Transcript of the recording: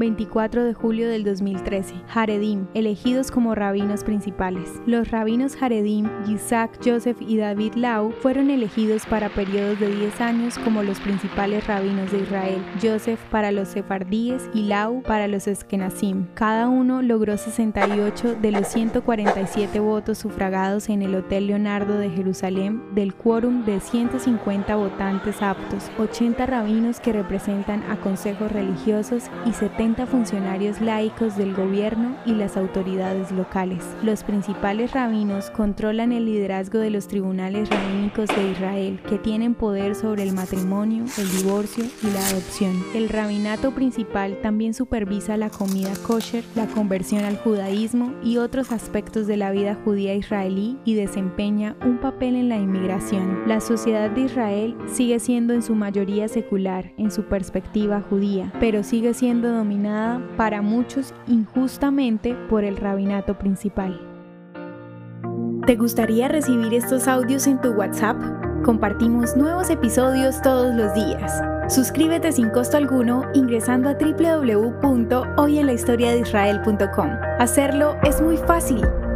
24 de julio del 2013. Haredim, elegidos como rabinos principales. Los rabinos Haredim, Isaac, Joseph y David Lau fueron elegidos para periodos de 10 años como los principales rabinos de Israel. Joseph para los sefardíes y Lau para los eskenazim. Cada uno logró 68 de los 147 votos sufragados en el Hotel Leonardo de Jerusalén del quórum de 150 votantes aptos, 80 rabinos que representan a consejos religiosos y 70 funcionarios laicos del gobierno y las autoridades locales. Los principales rabinos controlan el liderazgo de los tribunales rabínicos de Israel, que tienen poder sobre el matrimonio, el divorcio y la adopción. El rabinato principal también supervisa la comida kosher, la conversión al judaísmo y otros aspectos de la vida judía israelí y desempeña un papel en la inmigración. La sociedad de Israel sigue siendo en su mayoría secular en su perspectiva judía, pero sigue siendo para muchos injustamente por el rabinato principal. ¿Te gustaría recibir estos audios en tu WhatsApp? Compartimos nuevos episodios todos los días. Suscríbete sin costo alguno ingresando a www.hoyenlahistoriadeisrael.com. Hacerlo es muy fácil.